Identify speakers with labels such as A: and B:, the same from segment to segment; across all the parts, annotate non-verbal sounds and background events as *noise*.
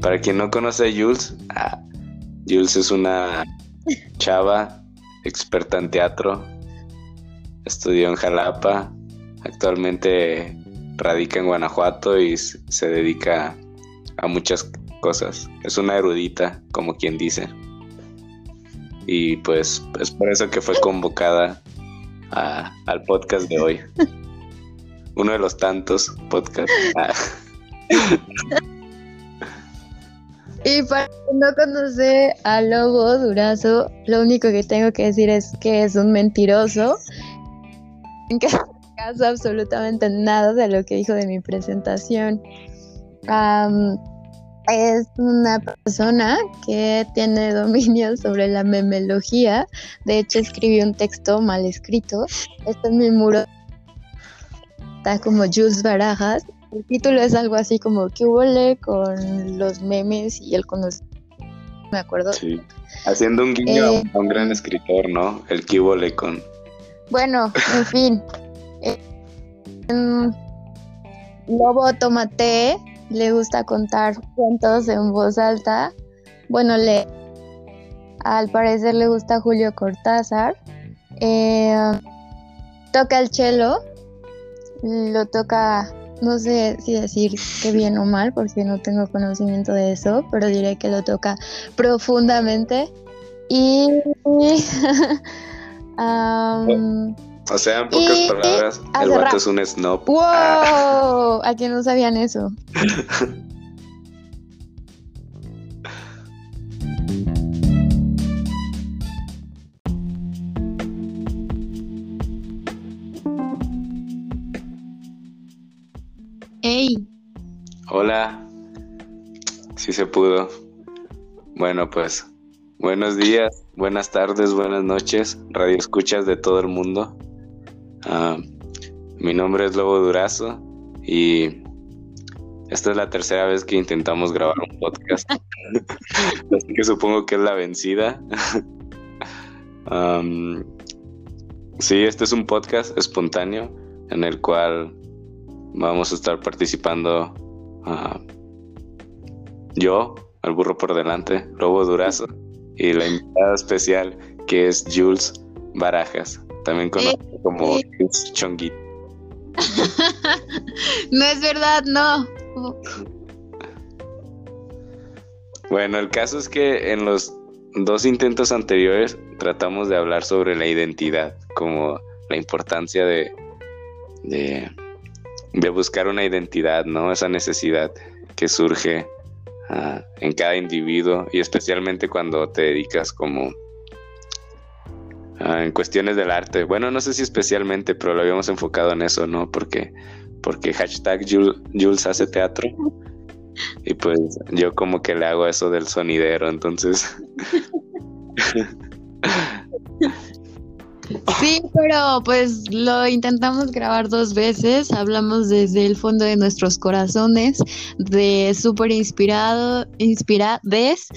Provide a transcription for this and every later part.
A: para quien no conoce a Jules, ah, Jules es una chava experta en teatro, estudió en Jalapa, actualmente radica en Guanajuato y se dedica a muchas cosas. Es una erudita, como quien dice. Y pues es por eso que fue convocada al podcast de hoy. *laughs* Uno de los tantos podcasts. *laughs*
B: Y para no conocer a Lobo Durazo, lo único que tengo que decir es que es un mentiroso. En caso absolutamente nada de lo que dijo de mi presentación. es una persona que tiene dominio *laughs* sobre la memelogía. De hecho, escribió un texto mal escrito. Este es mi muro. Está como Jules Barajas el título es algo así como ¿qué huele con los memes y el conocimiento? Me acuerdo.
A: Sí. Haciendo un guiño a un eh, gran escritor, ¿no? El que huele con.
B: Bueno, en fin. Eh, Lobo Tomate le gusta contar cuentos en voz alta. Bueno, le al parecer le gusta Julio Cortázar. Eh, toca el cello, lo toca no sé si decir que bien o mal porque no tengo conocimiento de eso, pero diré que lo toca profundamente. Y... *laughs* o
A: sea, en pocas palabras, el vato es un snob.
B: ¡Wow! Ah. ¿A quién no sabían eso? *laughs*
A: Hola, sí se pudo. Bueno, pues buenos días, buenas tardes, buenas noches, radio escuchas de todo el mundo. Ah, mi nombre es Lobo Durazo y esta es la tercera vez que intentamos grabar un podcast. *laughs* Así que supongo que es la vencida. *laughs* sí, este es un podcast espontáneo en el cual vamos a estar participando yo, al burro por delante, Lobo Durazo, y la invitada especial que es Jules Barajas, también conocido eh, como eh. Chonguito. *laughs*
B: no es verdad, no.
A: Bueno, el caso es que en los dos intentos anteriores tratamos de hablar sobre la identidad, como la importancia de, de de buscar una identidad, ¿no? Esa necesidad que surge ah, en cada individuo y especialmente cuando te dedicas como ah, en cuestiones del arte. Bueno, no sé si especialmente, pero lo habíamos enfocado en eso, ¿no? Porque, porque hashtag Jules, hace teatro. Y pues yo como que le hago eso del sonidero, entonces... *laughs*
B: Sí, pero pues lo intentamos grabar dos veces, hablamos desde el fondo de nuestros corazones, de súper inspirado, inspirades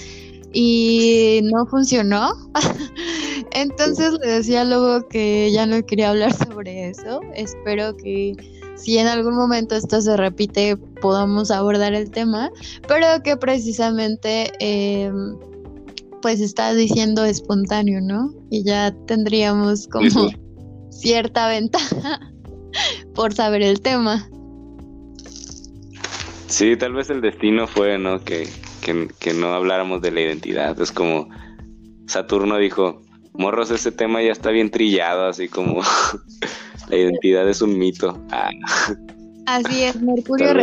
B: y no funcionó. *laughs* Entonces le decía luego que ya no quería hablar sobre eso. Espero que si en algún momento esto se repite podamos abordar el tema, pero que precisamente... Eh, pues estás diciendo espontáneo, ¿no? Y ya tendríamos como *laughs* cierta ventaja por saber el tema.
A: Sí, tal vez el destino fue, ¿no? Que, que, no habláramos de la identidad. Es como Saturno dijo, morros, ese tema ya está bien trillado, así como *laughs* la identidad es un mito. Ah.
B: Así es, Mercurio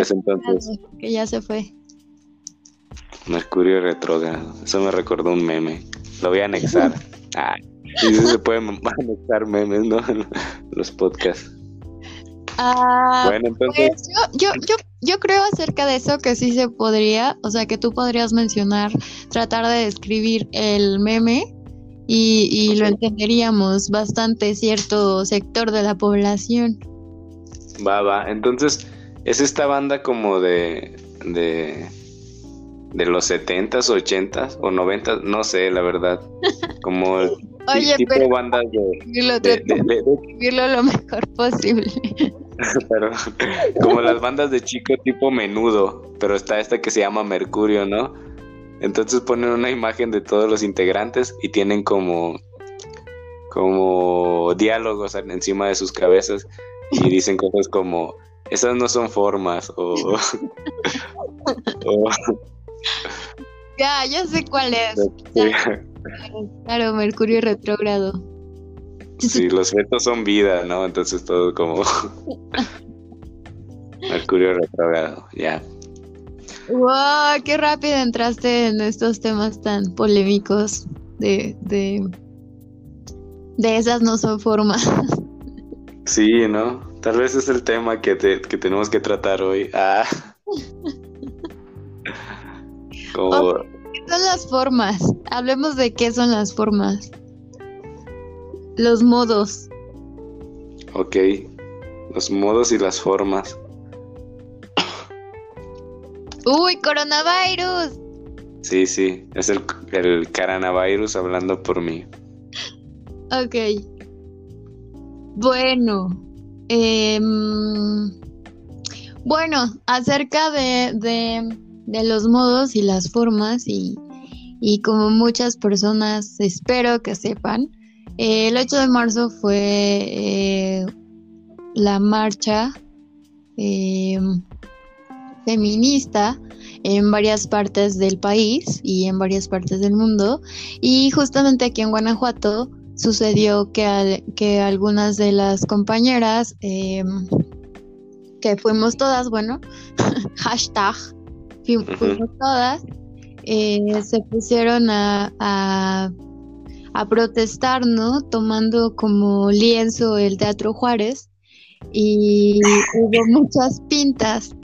B: que ya se fue.
A: Mercurio retrógrado. Eso me recordó un meme. Lo voy a anexar. *laughs* Ah, sí se pueden anexar memes, ¿no? *laughs* Los podcasts.
B: Ah, bueno, entonces. Pues yo, yo, yo, creo acerca de eso que sí se podría, o sea, que tú podrías mencionar, tratar de describir el meme y, y lo entenderíamos bastante cierto sector de la población.
A: Va, va. Entonces, es esta banda como de. de de los 70s, 80s o 90s, no sé, la verdad. Como *laughs* tipo bandas de,
B: lo mejor posible. *laughs*
A: pero como las bandas de chico tipo menudo, pero está esta que se llama Mercurio, ¿no? Entonces ponen una imagen de todos los integrantes y tienen como como diálogos encima de sus cabezas y dicen cosas como esas no son formas o, *laughs*
B: ya ya sé cuál es claro Mercurio retrógrado
A: Sí, los fetos son vida, ¿no? Entonces todo como *laughs* Mercurio retrogrado, ya.
B: ¡Wow! ¡Qué rápido entraste en estos temas tan polémicos de, de, de esas no son formas.
A: Sí, ¿no? Tal vez es el tema que, te, que tenemos que tratar hoy. Ah. *laughs*
B: Como... ¿Qué son las formas? Hablemos de qué son las formas. Los modos.
A: Ok, los modos y las formas.
B: Uy, coronavirus.
A: Sí, sí, es el, el coronavirus hablando por mí.
B: Ok. Bueno. Em, bueno, acerca de, de, de, los modos y las formas y, y como muchas personas espero que sepan, el 8 de marzo fue eh, la marcha em, feminista en varias partes del país y en varias partes del mundo. Y justamente aquí en Guanajuato sucedió que, que algunas de las compañeras, em, que fuimos todas, bueno, *laughs* hashtag, fuimos todas, eh, se pusieron a a protestar, ¿no? Tomando como lienzo el Teatro Juárez y hubo *laughs* muchas pintas.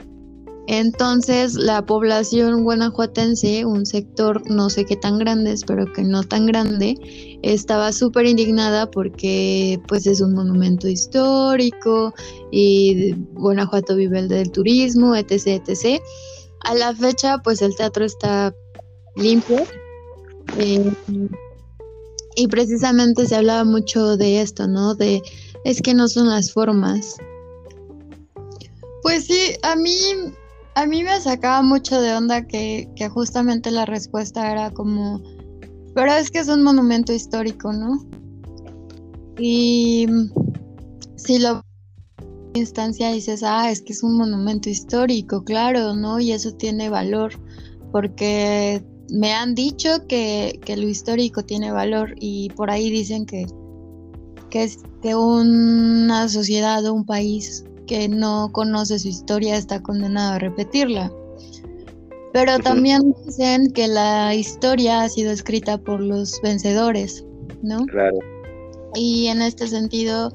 B: Entonces la población guanajuatense, un sector no sé qué tan grande, espero que no tan grande, estaba súper indignada porque pues es un monumento histórico y Guanajuato vive el del turismo, etc, etc. A la fecha pues el teatro está limpio. Eh, y precisamente se hablaba mucho de esto, ¿no? De es que no son las formas. Pues sí, a mí, a mí me sacaba mucho de onda que, que justamente la respuesta era como, pero es que es un monumento histórico, ¿no? Y si lo instancia dices, ah, es que es un monumento histórico, claro, ¿no? Y eso tiene valor, porque me han dicho que, lo histórico tiene valor y por ahí dicen que, que, es, que una sociedad o un país que no conoce su historia está condenado a repetirla. Pero también dicen que la historia ha sido escrita por los vencedores, ¿no?
A: Claro.
B: Y en este sentido,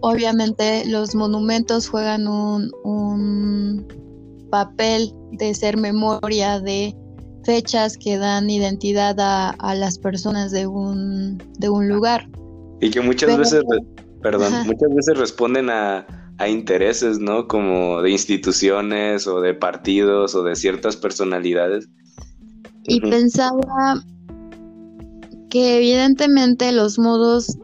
B: obviamente los monumentos juegan un, un papel de ser memoria de fechas que dan identidad a, las personas de un, de un lugar.
A: Y que muchas veces, perdón, muchas veces responden a, intereses, ¿no? Como de instituciones o de partidos o de ciertas personalidades.
B: Y pensaba que evidentemente los modos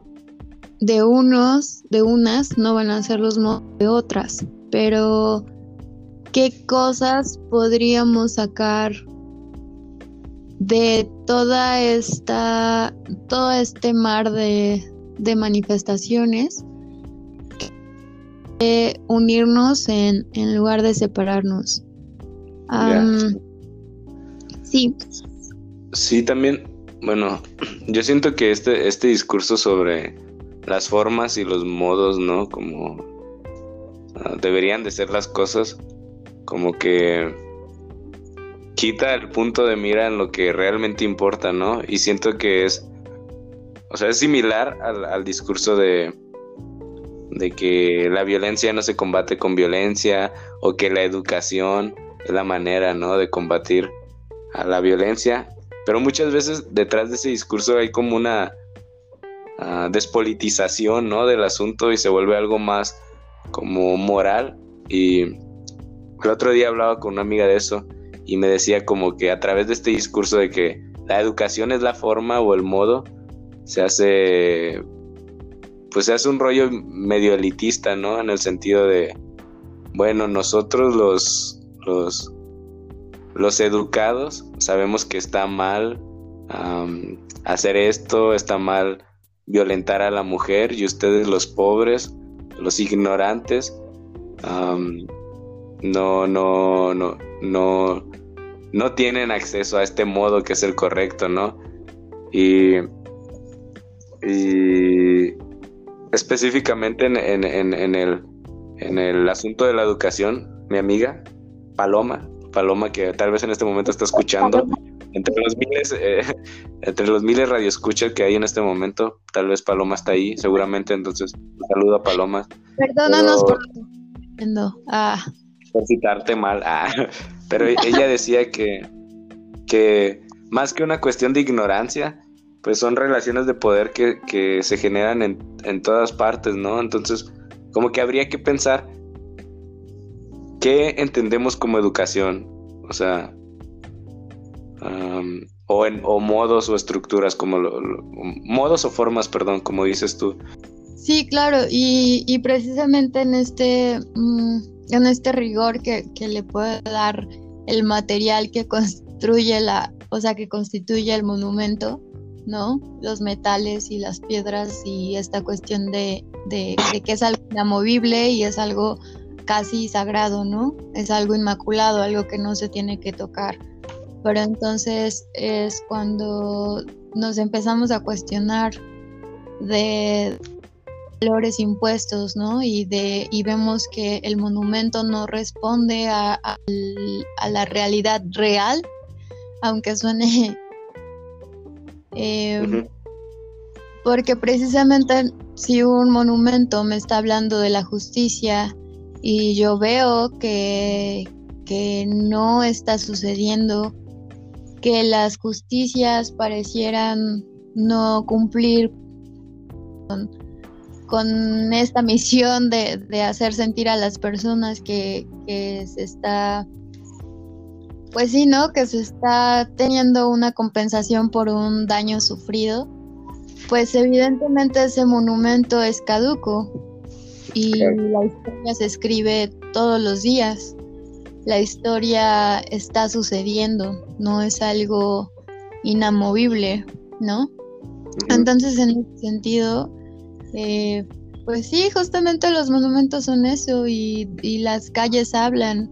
B: de unos, de unas, no van a ser los modos de otras, pero ¿qué cosas podríamos sacar de toda esta, todo este mar de, manifestaciones, de unirnos en, lugar de separarnos. Sí.
A: Sí, también, bueno, *clears throat* yo siento que este, este discurso sobre las formas y los modos, ¿no? Como ah, deberían de ser las cosas, como que quita el punto de mira en lo que realmente importa, ¿no? Y siento que es, o sea, es similar al, discurso de, de que la violencia no se combate con violencia o que la educación es la manera, ¿no? De combatir a la violencia. Pero muchas veces detrás de ese discurso hay como una despolitización, ¿no? Del asunto y se vuelve algo más como moral. Y el otro día hablaba con una amiga de eso y me decía como que a través de este discurso de que la educación es la forma o el modo, se hace pues se hace un rollo medio elitista, ¿no? En el sentido de, bueno, nosotros los, los, los educados sabemos que está mal hacer esto, está mal violentar a la mujer y ustedes los pobres, los ignorantes, no, no, no, no, no tienen acceso a este modo que es el correcto, ¿no? Y, y específicamente en, en, el, en el asunto de la educación, mi amiga Paloma, Paloma que tal vez en este momento está escuchando, entre los miles, eh, *laughs* entre los miles radioescuchas que hay en este momento, tal vez Paloma está ahí, seguramente, entonces saludo a Paloma.
B: Perdónanos por ah.
A: por citarte mal, ah. *laughs* pero ella decía que, que más que una cuestión de ignorancia, pues son relaciones de poder que, que se generan en, en todas partes, ¿no? Entonces, como que habría que pensar qué entendemos como educación, o sea, o, en, o modos o estructuras, como modos o formas, perdón, como dices tú.
B: Sí, claro, y, y precisamente en este, mm, en este rigor que, que, le puede dar el material que construye la, o sea, que constituye el monumento, ¿no? Los metales y las piedras y esta cuestión de, de, de que es algo inamovible y es algo casi sagrado, ¿no? Es algo inmaculado, algo que no se tiene que tocar pero entonces es cuando nos empezamos a cuestionar de valores impuestos, ¿no? Y, de, y vemos que el monumento no responde a, la realidad real, aunque suene... *laughs* Eh, porque precisamente si un monumento me está hablando de la justicia y yo veo que, que no está sucediendo que las justicias parecieran no cumplir con, esta misión de, hacer sentir a las personas que, se está, pues sí, ¿no? Que se está teniendo una compensación por un daño sufrido, pues evidentemente ese monumento es caduco y la historia se escribe todos los días la historia está sucediendo, no es algo inamovible, ¿no? Entonces, en ese sentido, eh, pues sí, justamente los monumentos son eso y, las calles hablan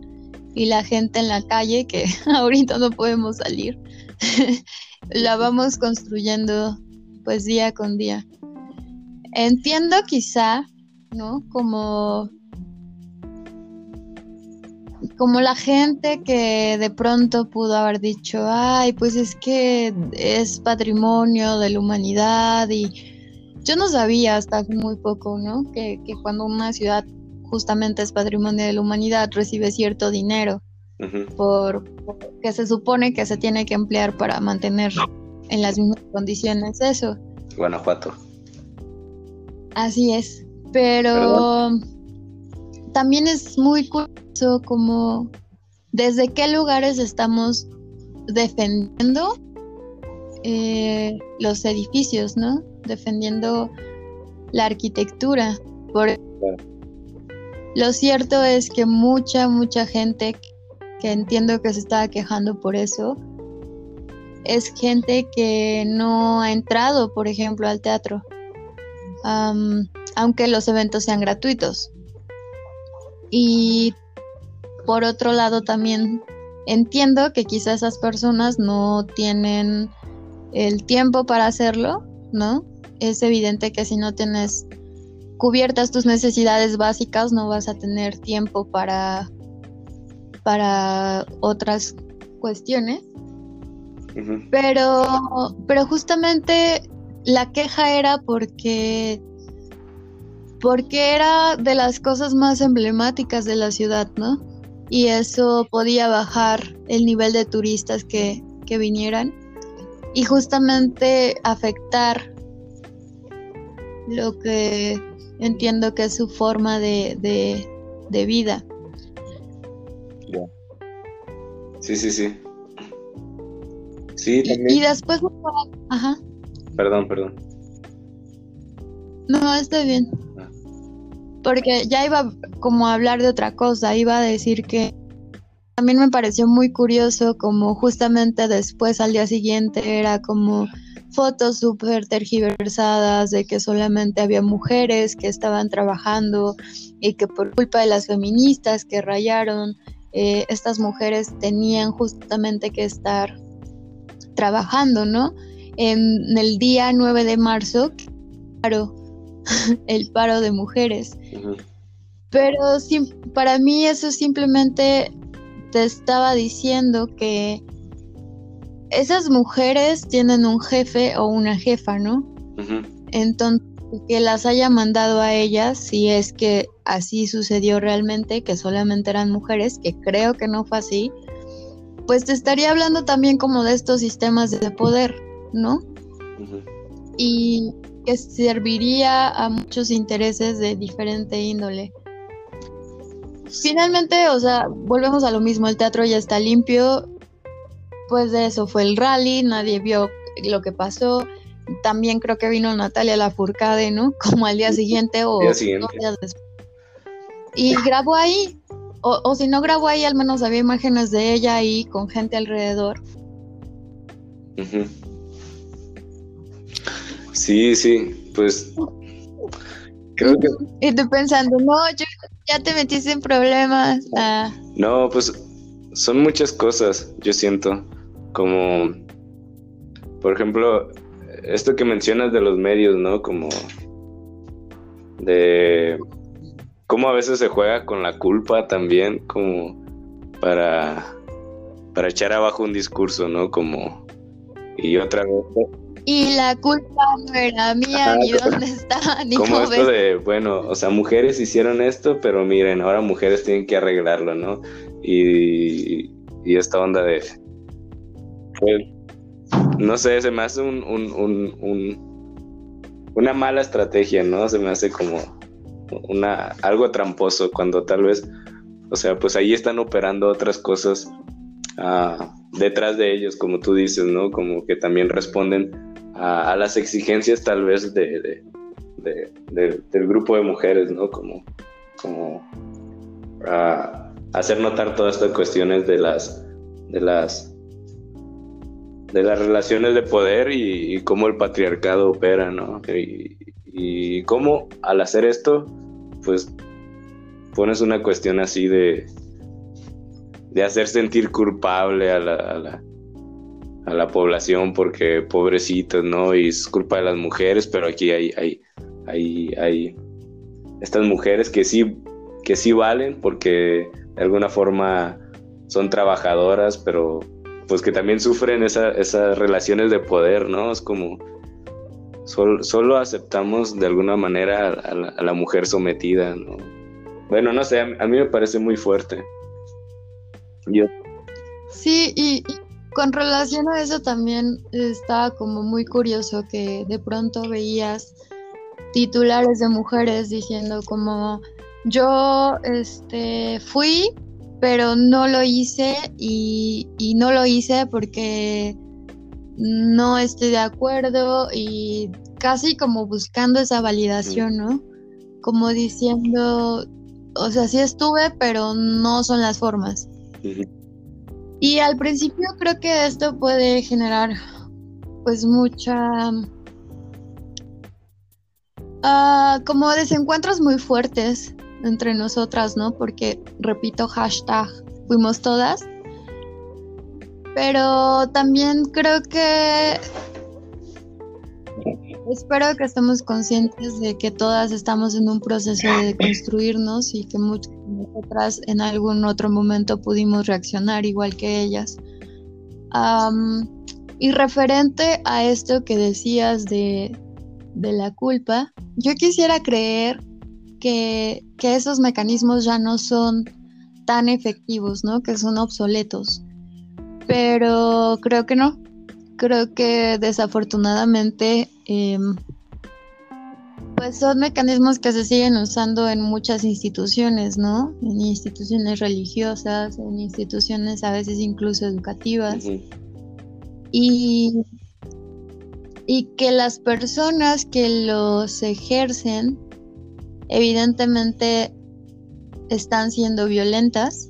B: y la gente en la calle, que *laughs* ahorita no podemos salir, *laughs* la vamos construyendo pues día con día. Entiendo quizá, ¿no? Como como la gente que de pronto pudo haber dicho, ay, pues es que es patrimonio de la humanidad y yo no sabía hasta muy poco, ¿no? Que, cuando una ciudad justamente es patrimonio de la humanidad recibe cierto dinero por, que se supone que se tiene que emplear para mantener en las mismas condiciones eso.
A: Guanajuato.
B: Así es, pero también es muy curioso como desde qué lugares estamos defendiendo eh, los edificios, ¿no? Defendiendo la arquitectura. Por... Lo cierto es que mucha, mucha gente que entiendo que se estaba quejando por eso, es gente que no ha entrado, por ejemplo, al teatro, aunque los eventos sean gratuitos. Y por otro lado también entiendo que quizás esas personas no tienen el tiempo para hacerlo, ¿no? Es evidente que si no tienes cubiertas tus necesidades básicas no vas a tener tiempo para para otras cuestiones. Pero pero justamente la queja era porque porque era de las cosas más emblemáticas de la ciudad, ¿no? Y eso podía bajar el nivel de turistas que, vinieran y justamente afectar lo que entiendo que es su forma de, de, vida.
A: Sí, sí, sí. Sí,
B: también. Y, y después... Ajá.
A: Perdón, perdón.
B: No, está bien. Porque ya iba como a hablar de otra cosa, iba a decir que también me pareció muy curioso como justamente después al día siguiente era como fotos súper tergiversadas de que solamente había mujeres que estaban trabajando y que por culpa de las feministas que rayaron, eh, estas mujeres tenían justamente que estar trabajando, ¿no? En el día 9 de marzo, paro, *laughs* el paro de mujeres. Pero para mí eso simplemente te estaba diciendo que esas mujeres tienen un jefe o una jefa, ¿no? Entonces, que las haya mandado a ellas, si es que así sucedió realmente, que solamente eran mujeres, que creo que no fue así, pues te estaría hablando también como de estos sistemas de poder, ¿no? Y que serviría a muchos intereses de diferente índole. Finalmente, o sea, volvemos a lo mismo, el teatro ya está limpio, pues de eso fue el rally, nadie vio lo que pasó. También creo que vino Natalia Lafourcade, ¿no? *laughs* Como al día siguiente o
A: días después.
B: Y grabó ahí, o, si no grabó ahí, al menos había imágenes de ella ahí con gente alrededor.
A: Sí, sí, pues creo que...
B: Y tú pensando, no, yo ya te metiste en problemas. Ah.
A: No, pues son muchas cosas, yo siento, como, por ejemplo, esto que mencionas de los medios, ¿no? Como de cómo a veces se juega con la culpa también, como para, para echar abajo un discurso, ¿no? Como, y otra vez.
B: Y la culpa no era mía, ni dónde está, ni
A: Como esto de, bueno, o sea, mujeres hicieron esto, pero miren, ahora mujeres tienen que arreglarlo, ¿no? Y, y esta onda de. Pues, no sé, se me hace un, un, un, un, una mala estrategia, ¿no? Se me hace como una, algo tramposo cuando tal vez, o sea, pues ahí están operando otras cosas ah, detrás de ellos, como tú dices, ¿no? Como que también responden a, las exigencias tal vez de, del grupo de mujeres, ¿no? Como, como hacer notar todas estas cuestiones de las, de las de las relaciones de poder y, cómo el patriarcado opera, ¿no? Y, cómo al hacer esto pues pones una cuestión así de, de hacer sentir culpable a a la, a la población porque pobrecitos, ¿no? Y es culpa de las mujeres, pero aquí hay, hay, hay, hay estas mujeres que sí, que sí valen porque de alguna forma son trabajadoras, pero pues que también sufren esas relaciones de poder, ¿no? Es como solo aceptamos de alguna manera a, la, mujer sometida, ¿no? Bueno, no sé, a, mí me parece muy fuerte. Yo.
B: Sí, y, con relación a eso también estaba como muy curioso que de pronto veías titulares de mujeres diciendo como yo este fui pero no lo hice y, y no lo hice porque no estoy de acuerdo y casi como buscando esa validación, ¿no? Como diciendo, o sea, sí estuve, pero no son las formas. Y al principio creo que esto puede generar pues mucha... Ah, como desencuentros muy fuertes entre nosotras, ¿no? Porque, repito, hashtag fuimos todas pero también creo que espero que estemos conscientes de que todas estamos en un proceso de construirnos y que muchas de nosotras en algún otro momento pudimos reaccionar igual que ellas. y referente a esto que decías de, de la culpa, yo quisiera creer que, que, esos mecanismos ya no son tan efectivos, ¿no? Que son obsoletos pero creo que no. Creo que desafortunadamente em, pues son mecanismos que se siguen usando en muchas instituciones, ¿no? En instituciones religiosas, en instituciones a veces incluso educativas. Y y que las personas que los ejercen evidentemente están siendo violentas.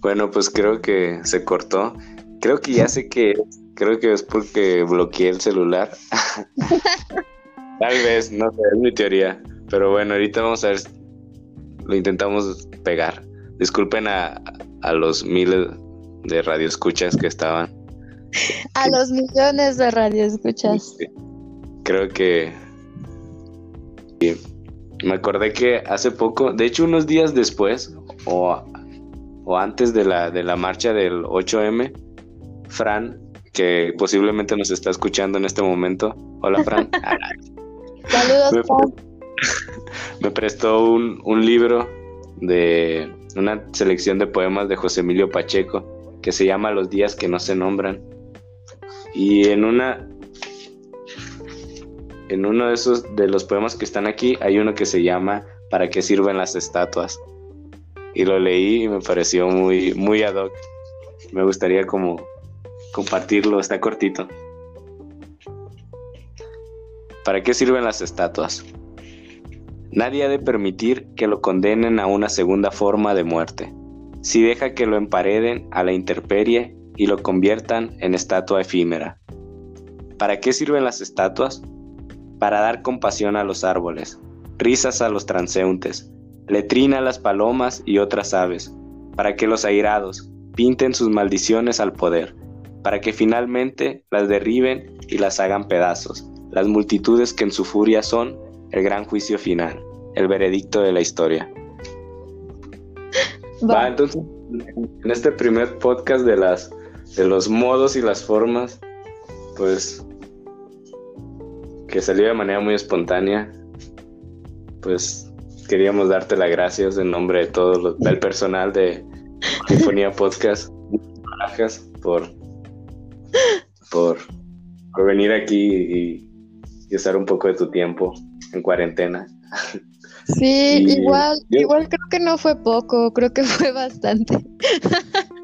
A: Bueno, pues creo que se cortó. Creo que ya sé que creo que es porque bloqueé el celular. *laughs* Tal vez, no sé, es mi teoría. Pero bueno, ahorita vamos a ver. Lo intentamos pegar. Disculpen a, a los miles de radioescuchas que estaban.
B: A los millones de radioescuchas.
A: Creo que. Me acordé que hace poco, de hecho, unos días después, o, o antes de la, de la marcha del 8M, Fran, que posiblemente nos está escuchando en este momento. Hola, Fran. *laughs*
B: Saludos, Fran *laughs*
A: me prestó un, un, libro de una selección de poemas de José Emilio Pacheco que se llama Los días que no se nombran. Y en una en uno de esos de los poemas que están aquí hay uno que se llama ¿Para qué sirven las estatuas? Y lo leí y me pareció muy muy ad hoc. Me gustaría como compartirlo, está cortito. ¿Para qué sirven las estatuas? Nadie ha de permitir que lo condenen a una segunda forma de muerte, si deja que lo empareden a la intemperie y lo conviertan en estatua efímera. ¿Para qué sirven las estatuas? Para dar compasión a los árboles, risas a los transeúntes, letrina a las palomas y otras aves, para que los airados pinten sus maldiciones al poder, para que finalmente las derriben y las hagan pedazos, las multitudes que en su furia son el gran juicio final, el veredicto de la historia. *laughs* Va, entonces, en este primer podcast de las de los modos y las formas, pues que salió de manera muy espontánea, pues queríamos darte las gracias en nombre de todo el personal de Sinfonía Podcast. Por, por venir aquí y, y usar un poco de tu tiempo en cuarentena.
B: Sí, igual, igual creo que no fue poco, creo que fue bastante. *laughs*